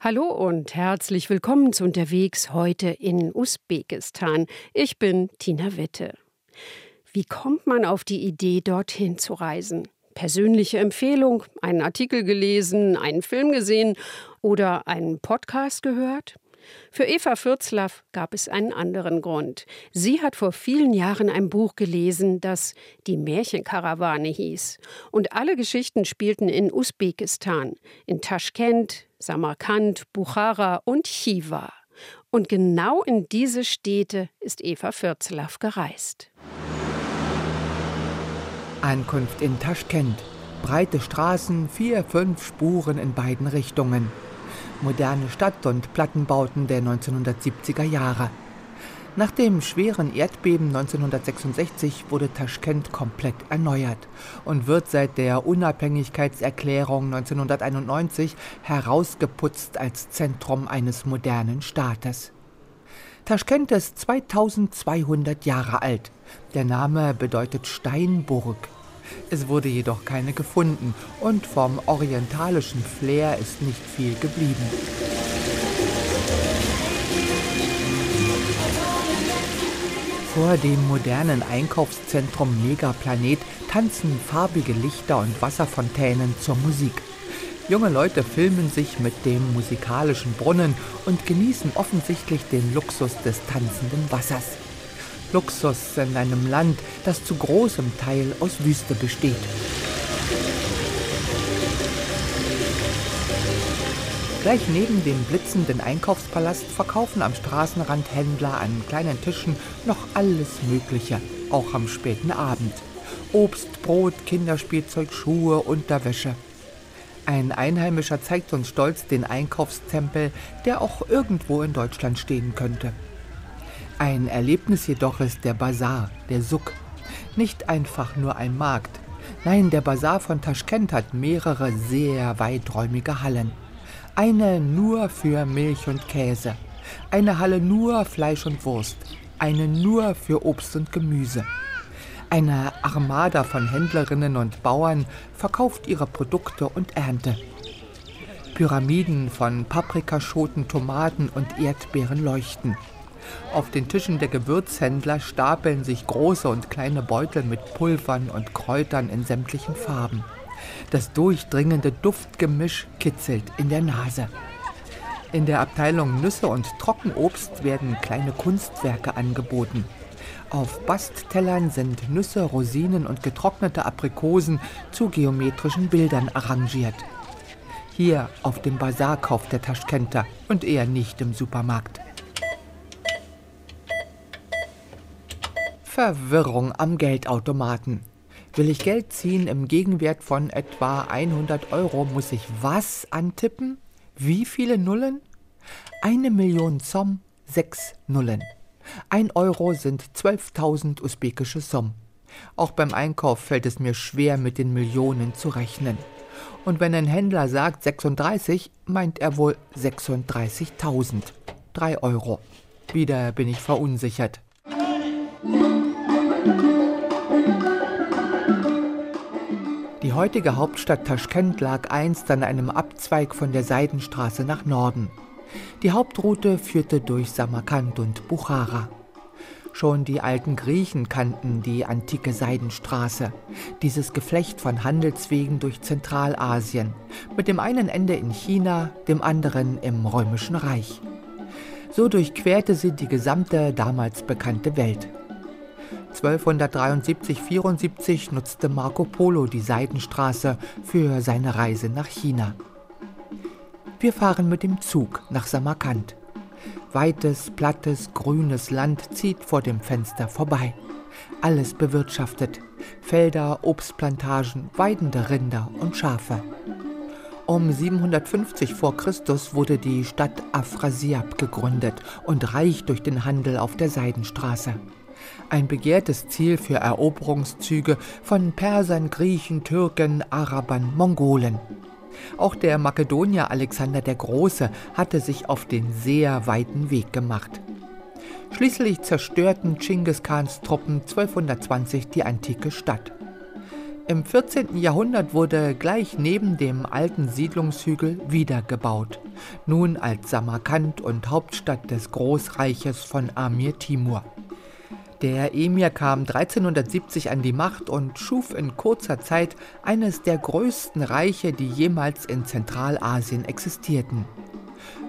Hallo und herzlich willkommen zu Unterwegs heute in Usbekistan. Ich bin Tina Witte. Wie kommt man auf die Idee, dorthin zu reisen? Persönliche Empfehlung, einen Artikel gelesen, einen Film gesehen oder einen Podcast gehört? Für Eva Fürzlaff gab es einen anderen Grund. Sie hat vor vielen Jahren ein Buch gelesen, das Die Märchenkarawane hieß. Und alle Geschichten spielten in Usbekistan, in Taschkent, Samarkand, Bukhara und Chiva. Und genau in diese Städte ist Eva Fürzlaff gereist. Ankunft in Taschkent. Breite Straßen, vier, fünf Spuren in beiden Richtungen moderne Stadt- und Plattenbauten der 1970er Jahre. Nach dem schweren Erdbeben 1966 wurde Taschkent komplett erneuert und wird seit der Unabhängigkeitserklärung 1991 herausgeputzt als Zentrum eines modernen Staates. Taschkent ist 2200 Jahre alt. Der Name bedeutet Steinburg. Es wurde jedoch keine gefunden und vom orientalischen Flair ist nicht viel geblieben. Vor dem modernen Einkaufszentrum Megaplanet tanzen farbige Lichter und Wasserfontänen zur Musik. Junge Leute filmen sich mit dem musikalischen Brunnen und genießen offensichtlich den Luxus des tanzenden Wassers. Luxus in einem Land, das zu großem Teil aus Wüste besteht. Gleich neben dem blitzenden Einkaufspalast verkaufen am Straßenrand Händler an kleinen Tischen noch alles Mögliche, auch am späten Abend. Obst, Brot, Kinderspielzeug, Schuhe, Unterwäsche. Ein Einheimischer zeigt uns stolz den Einkaufstempel, der auch irgendwo in Deutschland stehen könnte. Ein Erlebnis jedoch ist der Bazar, der Suk. Nicht einfach nur ein Markt. Nein, der Bazar von Taschkent hat mehrere sehr weiträumige Hallen. Eine nur für Milch und Käse. Eine Halle nur Fleisch und Wurst. Eine nur für Obst und Gemüse. Eine Armada von Händlerinnen und Bauern verkauft ihre Produkte und Ernte. Pyramiden von Paprikaschoten, Tomaten und Erdbeeren leuchten. Auf den Tischen der Gewürzhändler stapeln sich große und kleine Beutel mit Pulvern und Kräutern in sämtlichen Farben. Das durchdringende Duftgemisch kitzelt in der Nase. In der Abteilung Nüsse und Trockenobst werden kleine Kunstwerke angeboten. Auf Basttellern sind Nüsse, Rosinen und getrocknete Aprikosen zu geometrischen Bildern arrangiert. Hier auf dem Bazar kauft der Taschkenter und eher nicht im Supermarkt. Verwirrung am Geldautomaten. Will ich Geld ziehen im Gegenwert von etwa 100 Euro, muss ich was antippen? Wie viele Nullen? Eine Million Som, sechs Nullen. Ein Euro sind 12.000 usbekische Som. Auch beim Einkauf fällt es mir schwer, mit den Millionen zu rechnen. Und wenn ein Händler sagt 36, meint er wohl 36.000. Drei Euro. Wieder bin ich verunsichert. Die heutige Hauptstadt Taschkent lag einst an einem Abzweig von der Seidenstraße nach Norden. Die Hauptroute führte durch Samarkand und Buchara. Schon die alten Griechen kannten die antike Seidenstraße, dieses Geflecht von Handelswegen durch Zentralasien, mit dem einen Ende in China, dem anderen im Römischen Reich. So durchquerte sie die gesamte damals bekannte Welt. 1273-74 nutzte Marco Polo die Seidenstraße für seine Reise nach China. Wir fahren mit dem Zug nach Samarkand. Weites, plattes, grünes Land zieht vor dem Fenster vorbei. Alles bewirtschaftet. Felder, Obstplantagen, weidende Rinder und Schafe. Um 750 v. Chr. wurde die Stadt Afrasiab gegründet und reich durch den Handel auf der Seidenstraße ein begehrtes Ziel für Eroberungszüge von Persern, Griechen, Türken, Arabern, Mongolen. Auch der Makedonier Alexander der Große hatte sich auf den sehr weiten Weg gemacht. Schließlich zerstörten Chinggis Khans Truppen 1220 die antike Stadt. Im 14. Jahrhundert wurde gleich neben dem alten Siedlungshügel wiedergebaut, nun als Samarkand und Hauptstadt des Großreiches von Amir Timur. Der Emir kam 1370 an die Macht und schuf in kurzer Zeit eines der größten Reiche, die jemals in Zentralasien existierten.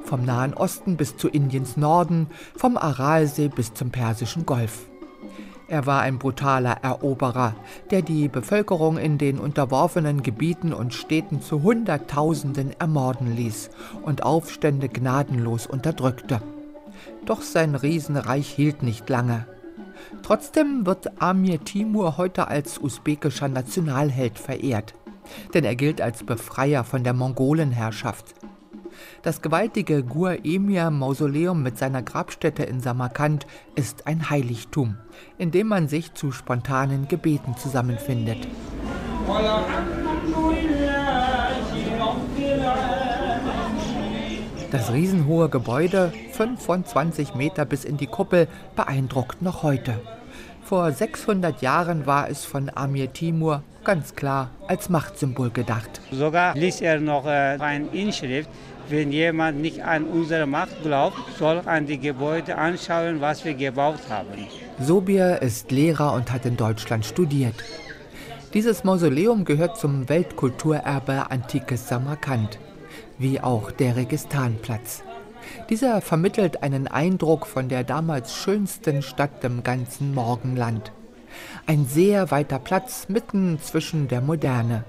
Vom Nahen Osten bis zu Indiens Norden, vom Aralsee bis zum Persischen Golf. Er war ein brutaler Eroberer, der die Bevölkerung in den unterworfenen Gebieten und Städten zu Hunderttausenden ermorden ließ und Aufstände gnadenlos unterdrückte. Doch sein Riesenreich hielt nicht lange. Trotzdem wird Amir Timur heute als usbekischer Nationalheld verehrt, denn er gilt als Befreier von der Mongolenherrschaft. Das gewaltige Gur-Emir-Mausoleum mit seiner Grabstätte in Samarkand ist ein Heiligtum, in dem man sich zu spontanen Gebeten zusammenfindet. Das riesenhohe Gebäude, 25 Meter bis in die Kuppel, beeindruckt noch heute. Vor 600 Jahren war es von Amir Timur ganz klar als Machtsymbol gedacht. Sogar ließ er noch äh, eine Inschrift, wenn jemand nicht an unsere Macht glaubt, soll an die Gebäude anschauen, was wir gebaut haben. Sobir ist Lehrer und hat in Deutschland studiert. Dieses Mausoleum gehört zum Weltkulturerbe Antikes Samarkand wie auch der Registanplatz. Dieser vermittelt einen Eindruck von der damals schönsten Stadt im ganzen Morgenland. Ein sehr weiter Platz mitten zwischen der Moderne.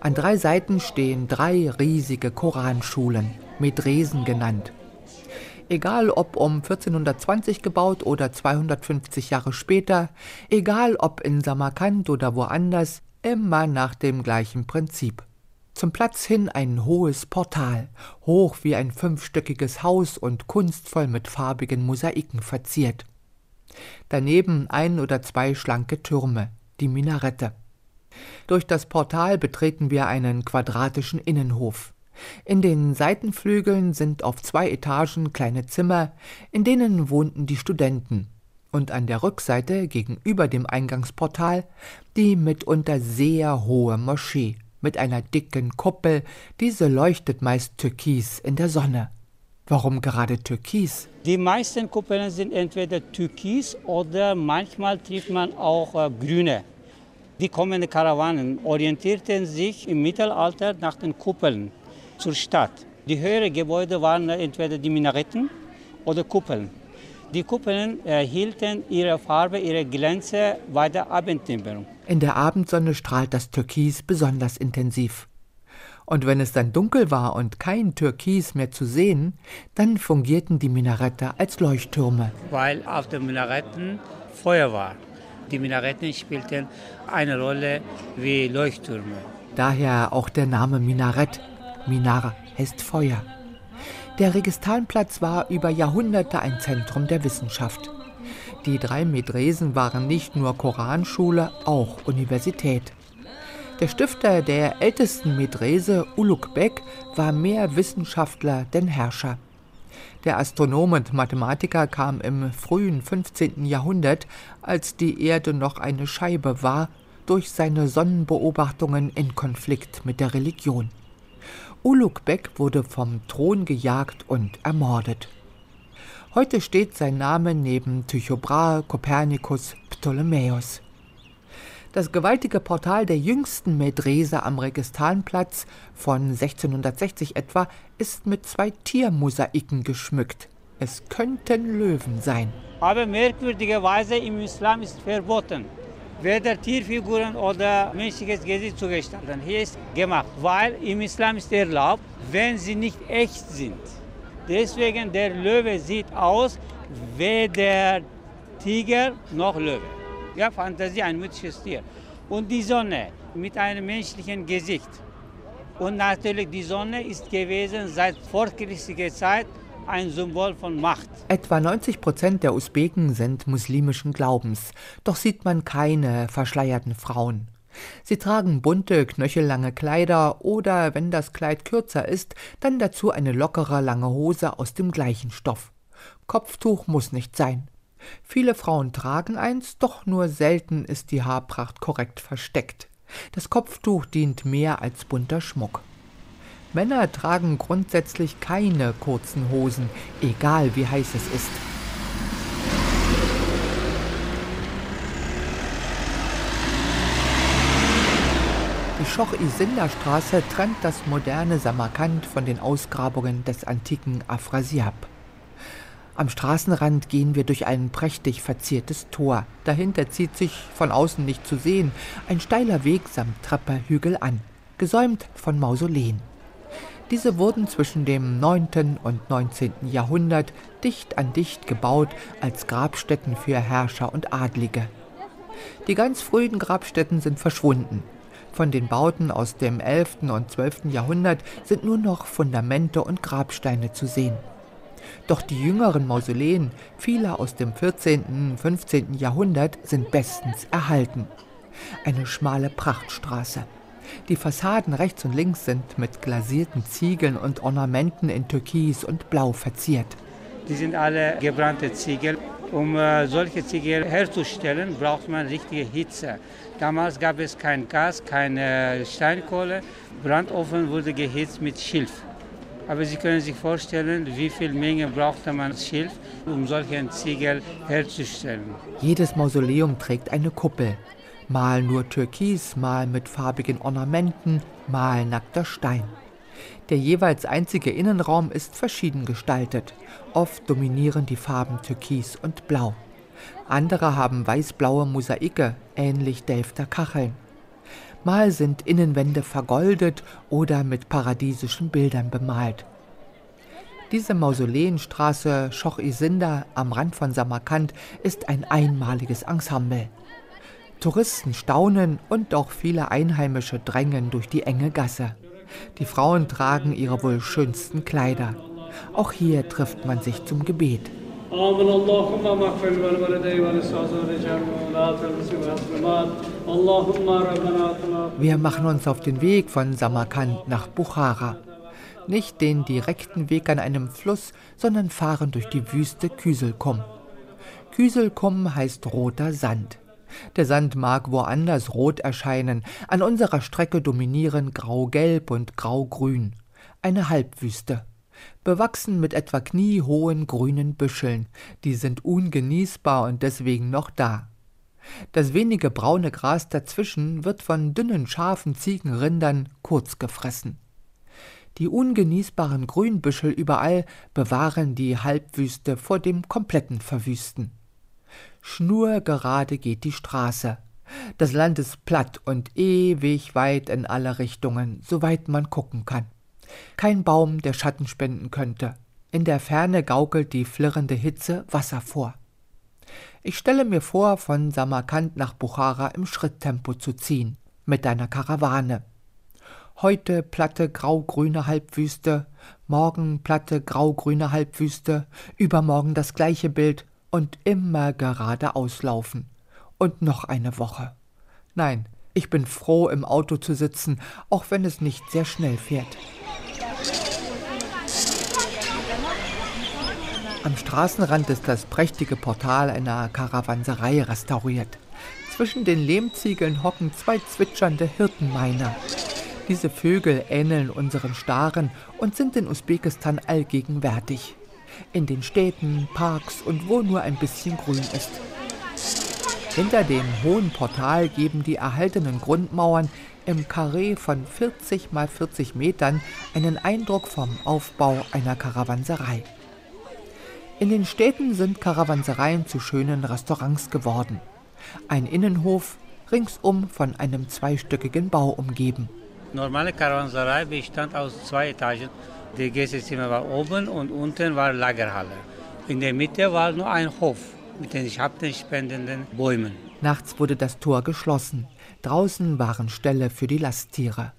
An drei Seiten stehen drei riesige Koranschulen, Medresen genannt. Egal ob um 1420 gebaut oder 250 Jahre später, egal ob in Samarkand oder woanders, immer nach dem gleichen Prinzip. Zum Platz hin ein hohes Portal, hoch wie ein fünfstöckiges Haus und kunstvoll mit farbigen Mosaiken verziert. Daneben ein oder zwei schlanke Türme, die Minarette. Durch das Portal betreten wir einen quadratischen Innenhof. In den Seitenflügeln sind auf zwei Etagen kleine Zimmer, in denen wohnten die Studenten, und an der Rückseite gegenüber dem Eingangsportal die mitunter sehr hohe Moschee mit einer dicken Kuppel, diese leuchtet meist türkis in der Sonne. Warum gerade türkis? Die meisten Kuppeln sind entweder türkis oder manchmal trifft man auch äh, grüne. Die kommenden Karawanen orientierten sich im Mittelalter nach den Kuppeln zur Stadt. Die höheren Gebäude waren entweder die Minaretten oder Kuppeln. Die Kuppeln erhielten ihre Farbe, ihre Glänze bei der Abenddämmerung. In der Abendsonne strahlt das Türkis besonders intensiv. Und wenn es dann dunkel war und kein Türkis mehr zu sehen, dann fungierten die Minarette als Leuchttürme. Weil auf den Minaretten Feuer war. Die Minaretten spielten eine Rolle wie Leuchttürme. Daher auch der Name Minarett. Minar heißt Feuer. Der Registanplatz war über Jahrhunderte ein Zentrum der Wissenschaft. Die drei Medresen waren nicht nur Koranschule, auch Universität. Der Stifter der ältesten Medrese, Uluk Bek, war mehr Wissenschaftler denn Herrscher. Der Astronom und Mathematiker kam im frühen 15. Jahrhundert, als die Erde noch eine Scheibe war, durch seine Sonnenbeobachtungen in Konflikt mit der Religion. Ulugh-Bek wurde vom Thron gejagt und ermordet. Heute steht sein Name neben Tycho Brahe, Kopernikus, Ptolemäus. Das gewaltige Portal der jüngsten Medrese am Registanplatz von 1660 etwa ist mit zwei Tiermosaiken geschmückt. Es könnten Löwen sein. Aber merkwürdigerweise im Islam ist verboten weder Tierfiguren oder menschliches Gesicht zu gestalten. Hier ist gemacht, weil im Islam ist erlaubt, wenn sie nicht echt sind. Deswegen der Löwe sieht aus weder Tiger noch Löwe. Ja, Fantasie, ein mythisches Tier. Und die Sonne mit einem menschlichen Gesicht. Und natürlich die Sonne ist gewesen seit vorchristlicher Zeit ein Symbol von Macht. Etwa 90 Prozent der Usbeken sind muslimischen Glaubens, doch sieht man keine verschleierten Frauen. Sie tragen bunte, knöchellange Kleider oder, wenn das Kleid kürzer ist, dann dazu eine lockere, lange Hose aus dem gleichen Stoff. Kopftuch muss nicht sein. Viele Frauen tragen eins, doch nur selten ist die Haarpracht korrekt versteckt. Das Kopftuch dient mehr als bunter Schmuck. Männer tragen grundsätzlich keine kurzen Hosen, egal wie heiß es ist. Die Schoch-Isinda-Straße trennt das moderne Samarkand von den Ausgrabungen des antiken Afrasiab. Am Straßenrand gehen wir durch ein prächtig verziertes Tor. Dahinter zieht sich, von außen nicht zu sehen, ein steiler Weg samt Treppe Hügel an, gesäumt von Mausoleen. Diese wurden zwischen dem 9. und 19. Jahrhundert dicht an dicht gebaut als Grabstätten für Herrscher und Adlige. Die ganz frühen Grabstätten sind verschwunden. Von den Bauten aus dem 11. und 12. Jahrhundert sind nur noch Fundamente und Grabsteine zu sehen. Doch die jüngeren Mausoleen, viele aus dem 14. und 15. Jahrhundert, sind bestens erhalten. Eine schmale Prachtstraße. Die Fassaden rechts und links sind mit glasierten Ziegeln und Ornamenten in Türkis und Blau verziert. Die sind alle gebrannte Ziegel. Um äh, solche Ziegel herzustellen, braucht man richtige Hitze. Damals gab es kein Gas, keine Steinkohle. Brandofen wurde gehitzt mit Schilf. Aber Sie können sich vorstellen, wie viel Menge brauchte man Schilf, um solche Ziegel herzustellen. Jedes Mausoleum trägt eine Kuppel. Mal nur Türkis, mal mit farbigen Ornamenten, mal nackter Stein. Der jeweils einzige Innenraum ist verschieden gestaltet. Oft dominieren die Farben Türkis und Blau. Andere haben weißblaue Mosaike, ähnlich Delfter Kacheln. Mal sind Innenwände vergoldet oder mit paradiesischen Bildern bemalt. Diese Mausoleenstraße Schoch-Isinda am Rand von Samarkand ist ein einmaliges Ensemble. Touristen staunen und auch viele Einheimische drängen durch die enge Gasse. Die Frauen tragen ihre wohl schönsten Kleider. Auch hier trifft man sich zum Gebet. Wir machen uns auf den Weg von Samarkand nach Bukhara. Nicht den direkten Weg an einem Fluss, sondern fahren durch die Wüste Küselkum. Küselkum heißt roter Sand. Der Sand mag woanders rot erscheinen, an unserer Strecke dominieren grau-gelb und grau-grün. Eine Halbwüste. Bewachsen mit etwa kniehohen grünen Büscheln, die sind ungenießbar und deswegen noch da. Das wenige braune Gras dazwischen wird von dünnen scharfen Ziegenrindern kurz gefressen. Die ungenießbaren Grünbüschel überall bewahren die Halbwüste vor dem kompletten Verwüsten. Schnurgerade geht die Straße. Das Land ist platt und ewig weit in alle Richtungen, soweit man gucken kann. Kein Baum, der Schatten spenden könnte. In der Ferne gaukelt die flirrende Hitze Wasser vor. Ich stelle mir vor, von Samarkand nach Buchara im Schritttempo zu ziehen, mit einer Karawane. Heute platte graugrüne Halbwüste, morgen platte graugrüne Halbwüste, übermorgen das gleiche Bild und immer geradeaus laufen. Und noch eine Woche. Nein, ich bin froh, im Auto zu sitzen, auch wenn es nicht sehr schnell fährt. Am Straßenrand ist das prächtige Portal einer Karawanserei restauriert. Zwischen den Lehmziegeln hocken zwei zwitschernde Hirtenmeiner. Diese Vögel ähneln unseren Staren und sind in Usbekistan allgegenwärtig in den Städten, Parks und wo nur ein bisschen grün ist. Hinter dem hohen Portal geben die erhaltenen Grundmauern im Karree von 40 mal 40 Metern einen Eindruck vom Aufbau einer Karawanserei. In den Städten sind Karawansereien zu schönen Restaurants geworden. Ein Innenhof, ringsum von einem zweistöckigen Bau umgeben. Normale Karawanserei bestand aus zwei Etagen die Gästezimmer war oben und unten war Lagerhalle. In der Mitte war nur ein Hof mit den schattenspendenden Bäumen. Nachts wurde das Tor geschlossen. Draußen waren Ställe für die Lasttiere.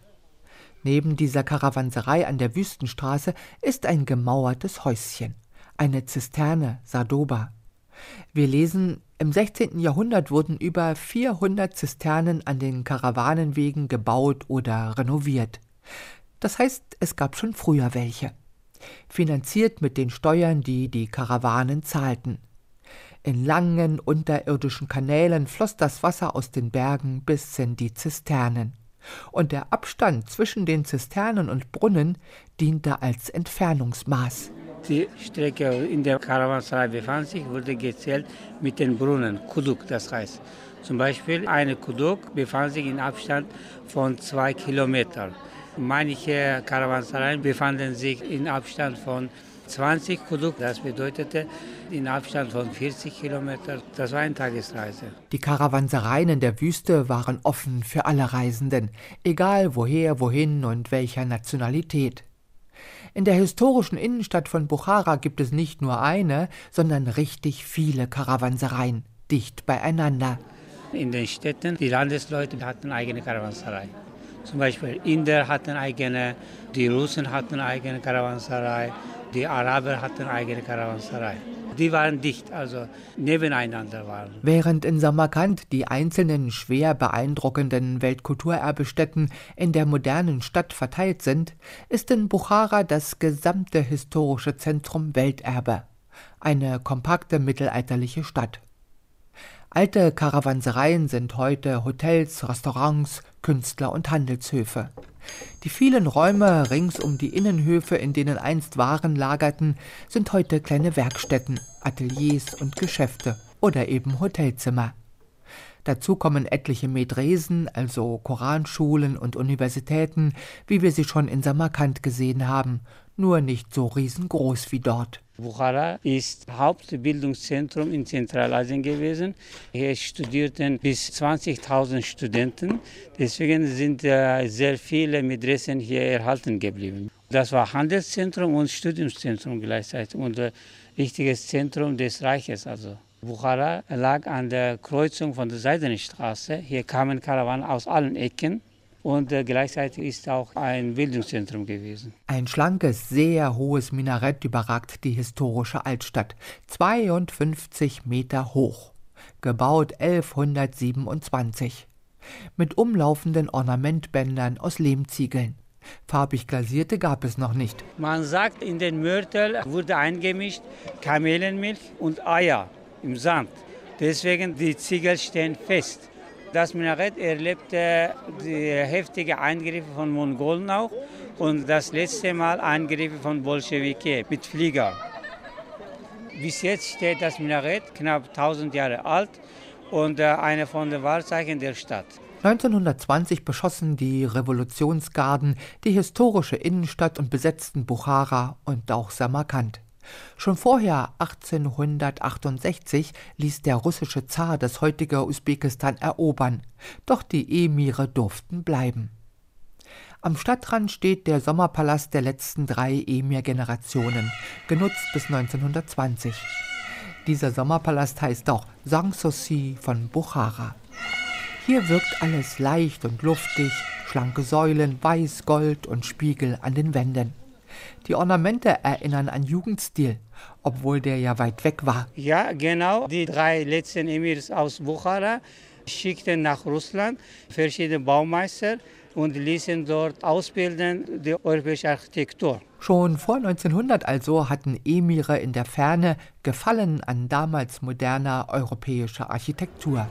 Neben dieser Karawanserei an der Wüstenstraße ist ein gemauertes Häuschen, eine Zisterne, Sadoba. Wir lesen, im 16. Jahrhundert wurden über 400 Zisternen an den Karawanenwegen gebaut oder renoviert. Das heißt, es gab schon früher welche. Finanziert mit den Steuern, die die Karawanen zahlten. In langen unterirdischen Kanälen floss das Wasser aus den Bergen bis in die Zisternen. Und der Abstand zwischen den Zisternen und Brunnen diente als Entfernungsmaß. Die Strecke in der Karawanserei befand sich, wurde gezählt mit den Brunnen, Kuduk das heißt. Zum Beispiel eine Kuduk befand sich in Abstand von zwei Kilometern. Manche Karawansereien befanden sich in Abstand von 20 Kuduk. Das bedeutete in Abstand von 40 Kilometern. Das war eine Tagesreise. Die Karawansereien in der Wüste waren offen für alle Reisenden, egal woher, wohin und welcher Nationalität. In der historischen Innenstadt von Buchara gibt es nicht nur eine, sondern richtig viele Karawansereien, dicht beieinander. In den Städten, die Landesleute hatten eigene Karawanserei. Zum Beispiel Inder hatten eigene, die Russen hatten eigene Karawanserei, die Araber hatten eigene Karawanserei. Die waren dicht, also nebeneinander waren. Während in Samarkand die einzelnen schwer beeindruckenden Weltkulturerbestätten in der modernen Stadt verteilt sind, ist in Buchara das gesamte historische Zentrum Welterbe. Eine kompakte mittelalterliche Stadt. Alte Karawansereien sind heute Hotels, Restaurants, Künstler- und Handelshöfe. Die vielen Räume rings um die Innenhöfe, in denen einst Waren lagerten, sind heute kleine Werkstätten, Ateliers und Geschäfte oder eben Hotelzimmer. Dazu kommen etliche Medresen, also Koranschulen und Universitäten, wie wir sie schon in Samarkand gesehen haben, nur nicht so riesengroß wie dort. Bukhara ist Hauptbildungszentrum in Zentralasien gewesen. Hier studierten bis 20.000 Studenten. Deswegen sind sehr viele Medressen hier erhalten geblieben. Das war Handelszentrum und Studiumszentrum gleichzeitig und ein wichtiges Zentrum des Reiches. Also. Bukhara lag an der Kreuzung von der Seidenstraße. Hier kamen Karawanen aus allen Ecken und äh, gleichzeitig ist auch ein Bildungszentrum gewesen. Ein schlankes, sehr hohes Minarett überragt die historische Altstadt, 52 Meter hoch, gebaut 1127, mit umlaufenden Ornamentbändern aus Lehmziegeln. Farbig glasierte gab es noch nicht. Man sagt, in den Mörtel wurde eingemischt Kamelenmilch und Eier im Sand. Deswegen die Ziegel stehen fest. Das Minarett erlebte die heftigen Eingriffe von Mongolen auch und das letzte Mal Eingriffe von Bolschewiki mit Flieger. Bis jetzt steht das Minarett knapp 1000 Jahre alt und äh, eine von den Wahrzeichen der Stadt. 1920 beschossen die Revolutionsgarden die historische Innenstadt und besetzten Buchara und auch Samarkand. Schon vorher, 1868, ließ der russische Zar das heutige Usbekistan erobern, doch die Emire durften bleiben. Am Stadtrand steht der Sommerpalast der letzten drei Emir-Generationen, genutzt bis 1920. Dieser Sommerpalast heißt auch Sanssouci von Buchara. Hier wirkt alles leicht und luftig, schlanke Säulen, Weiß, Gold und Spiegel an den Wänden. Die Ornamente erinnern an Jugendstil, obwohl der ja weit weg war. Ja, genau. Die drei letzten Emirs aus Bukhara schickten nach Russland verschiedene Baumeister und ließen dort ausbilden die europäische Architektur. Schon vor 1900 also hatten Emire in der Ferne Gefallen an damals moderner europäischer Architektur.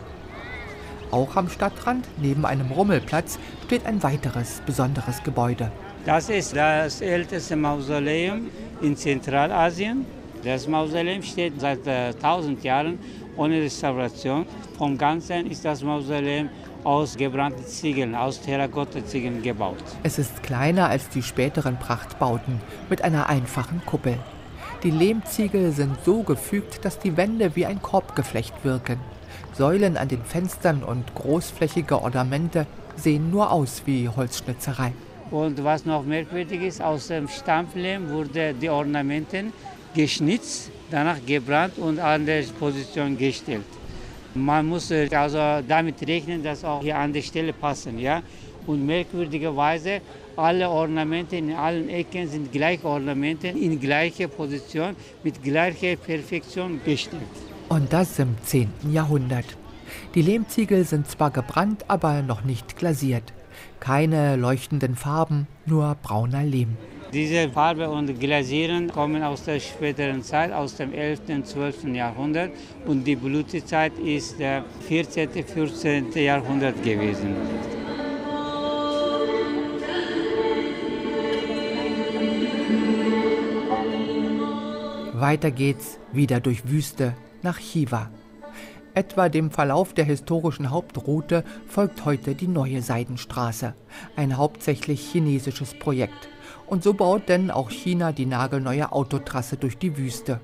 Auch am Stadtrand, neben einem Rummelplatz, steht ein weiteres besonderes Gebäude. Das ist das älteste Mausoleum in Zentralasien. Das Mausoleum steht seit äh, 1000 Jahren ohne Restauration. Vom Ganzen ist das Mausoleum aus gebrannten Ziegeln, aus Terrakotta-Ziegeln gebaut. Es ist kleiner als die späteren Prachtbauten mit einer einfachen Kuppel. Die Lehmziegel sind so gefügt, dass die Wände wie ein Korbgeflecht wirken. Säulen an den Fenstern und großflächige Ornamente sehen nur aus wie Holzschnitzerei. Und was noch merkwürdig ist, aus dem Stampflehm wurden die Ornamenten geschnitzt, danach gebrannt und an der Position gestellt. Man muss äh, also damit rechnen, dass auch hier an der Stelle passen. Ja? Und merkwürdigerweise, alle Ornamente in allen Ecken sind gleiche Ornamente in gleicher Position mit gleicher Perfektion gestellt. Und das im 10. Jahrhundert. Die Lehmziegel sind zwar gebrannt, aber noch nicht glasiert. Keine leuchtenden Farben, nur brauner Lehm. Diese Farbe und Glasieren kommen aus der späteren Zeit, aus dem 11. und 12. Jahrhundert. Und die Blütezeit ist der 14. und 15. Jahrhundert gewesen. Weiter geht's wieder durch Wüste nach Chiva. Etwa dem Verlauf der historischen Hauptroute folgt heute die neue Seidenstraße, ein hauptsächlich chinesisches Projekt. Und so baut denn auch China die nagelneue Autotrasse durch die Wüste.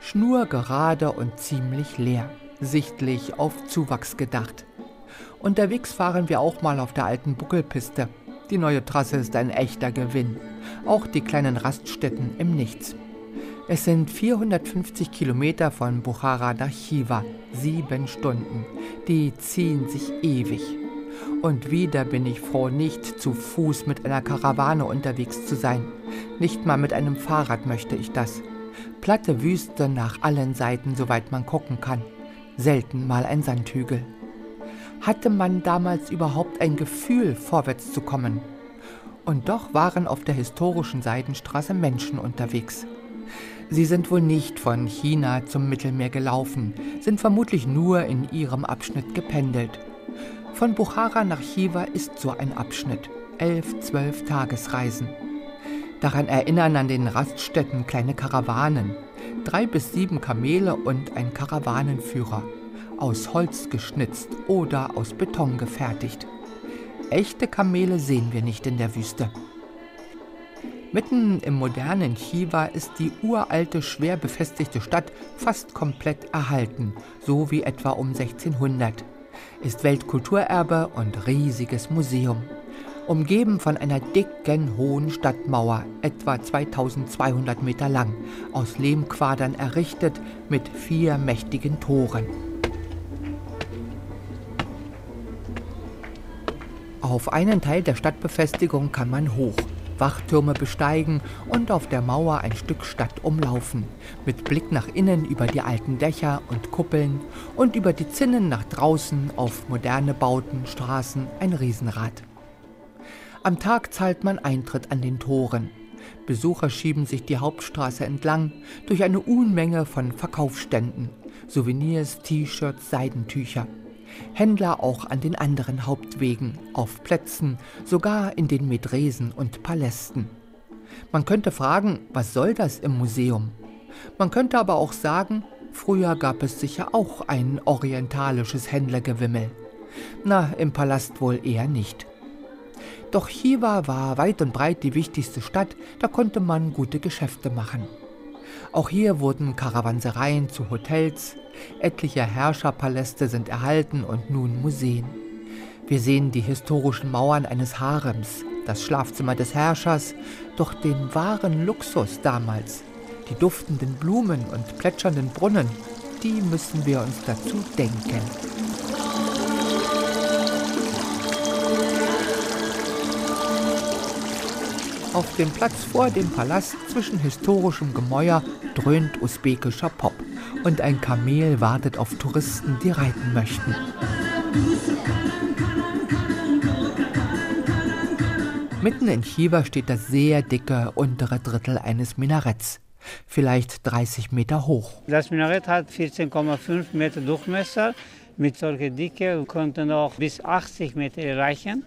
Schnurgerade und ziemlich leer, sichtlich auf Zuwachs gedacht. Unterwegs fahren wir auch mal auf der alten Buckelpiste. Die neue Trasse ist ein echter Gewinn. Auch die kleinen Raststätten im Nichts. Es sind 450 Kilometer von Bukhara nach Chiva, sieben Stunden. Die ziehen sich ewig. Und wieder bin ich froh, nicht zu Fuß mit einer Karawane unterwegs zu sein. Nicht mal mit einem Fahrrad möchte ich das. Platte Wüste nach allen Seiten, soweit man gucken kann. Selten mal ein Sandhügel. Hatte man damals überhaupt ein Gefühl, vorwärts zu kommen? Und doch waren auf der historischen Seidenstraße Menschen unterwegs. Sie sind wohl nicht von China zum Mittelmeer gelaufen, sind vermutlich nur in ihrem Abschnitt gependelt. Von Bukhara nach Chiva ist so ein Abschnitt, elf, zwölf Tagesreisen. Daran erinnern an den Raststätten kleine Karawanen, drei bis sieben Kamele und ein Karawanenführer, aus Holz geschnitzt oder aus Beton gefertigt. Echte Kamele sehen wir nicht in der Wüste. Mitten im modernen Chiva ist die uralte, schwer befestigte Stadt fast komplett erhalten, so wie etwa um 1600. Ist Weltkulturerbe und riesiges Museum. Umgeben von einer dicken, hohen Stadtmauer, etwa 2200 Meter lang, aus Lehmquadern errichtet, mit vier mächtigen Toren. Auf einen Teil der Stadtbefestigung kann man hoch. Wachtürme besteigen und auf der Mauer ein Stück Stadt umlaufen, mit Blick nach innen über die alten Dächer und Kuppeln und über die Zinnen nach draußen auf moderne Bauten, Straßen, ein Riesenrad. Am Tag zahlt man Eintritt an den Toren. Besucher schieben sich die Hauptstraße entlang durch eine Unmenge von Verkaufsständen, Souvenirs, T-Shirts, Seidentücher. Händler auch an den anderen Hauptwegen, auf Plätzen, sogar in den Medresen und Palästen. Man könnte fragen, was soll das im Museum? Man könnte aber auch sagen, früher gab es sicher auch ein orientalisches Händlergewimmel. Na, im Palast wohl eher nicht. Doch Chiva war weit und breit die wichtigste Stadt, da konnte man gute Geschäfte machen. Auch hier wurden Karawansereien zu Hotels, etliche Herrscherpaläste sind erhalten und nun Museen. Wir sehen die historischen Mauern eines Harems, das Schlafzimmer des Herrschers, doch den wahren Luxus damals, die duftenden Blumen und plätschernden Brunnen, die müssen wir uns dazu denken. Auf dem Platz vor dem Palast zwischen historischem Gemäuer dröhnt usbekischer Pop und ein Kamel wartet auf Touristen, die reiten möchten. Mitten in Chiva steht das sehr dicke untere Drittel eines Minaretts, vielleicht 30 Meter hoch. Das Minarett hat 14,5 Meter Durchmesser. Mit solcher Dicke konnte noch bis 80 Meter erreichen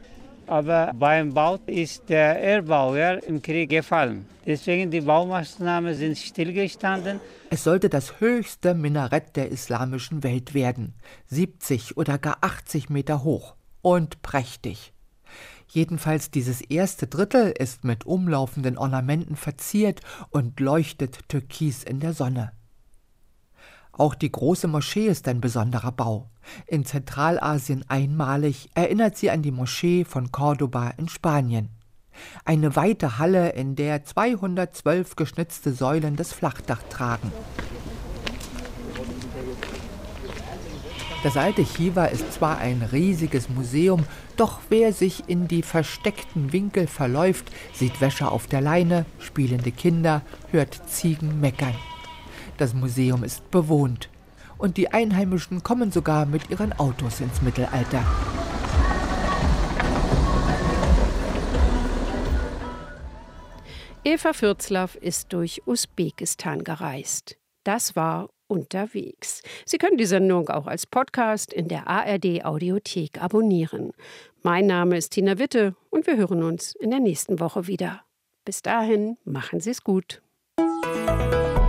aber beim Bau ist der Erbauer im Krieg gefallen. Deswegen die Baumaßnahmen sind stillgestanden. Es sollte das höchste Minarett der islamischen Welt werden, 70 oder gar 80 Meter hoch und prächtig. Jedenfalls dieses erste Drittel ist mit umlaufenden Ornamenten verziert und leuchtet türkis in der Sonne. Auch die große Moschee ist ein besonderer Bau. In Zentralasien einmalig erinnert sie an die Moschee von Cordoba in Spanien. Eine weite Halle, in der 212 geschnitzte Säulen das Flachdach tragen. Das alte Chiva ist zwar ein riesiges Museum, doch wer sich in die versteckten Winkel verläuft, sieht Wäsche auf der Leine, spielende Kinder, hört Ziegen meckern. Das Museum ist bewohnt und die Einheimischen kommen sogar mit ihren Autos ins Mittelalter. Eva Fürzlaff ist durch Usbekistan gereist. Das war unterwegs. Sie können die Sendung auch als Podcast in der ARD Audiothek abonnieren. Mein Name ist Tina Witte und wir hören uns in der nächsten Woche wieder. Bis dahin, machen Sie es gut.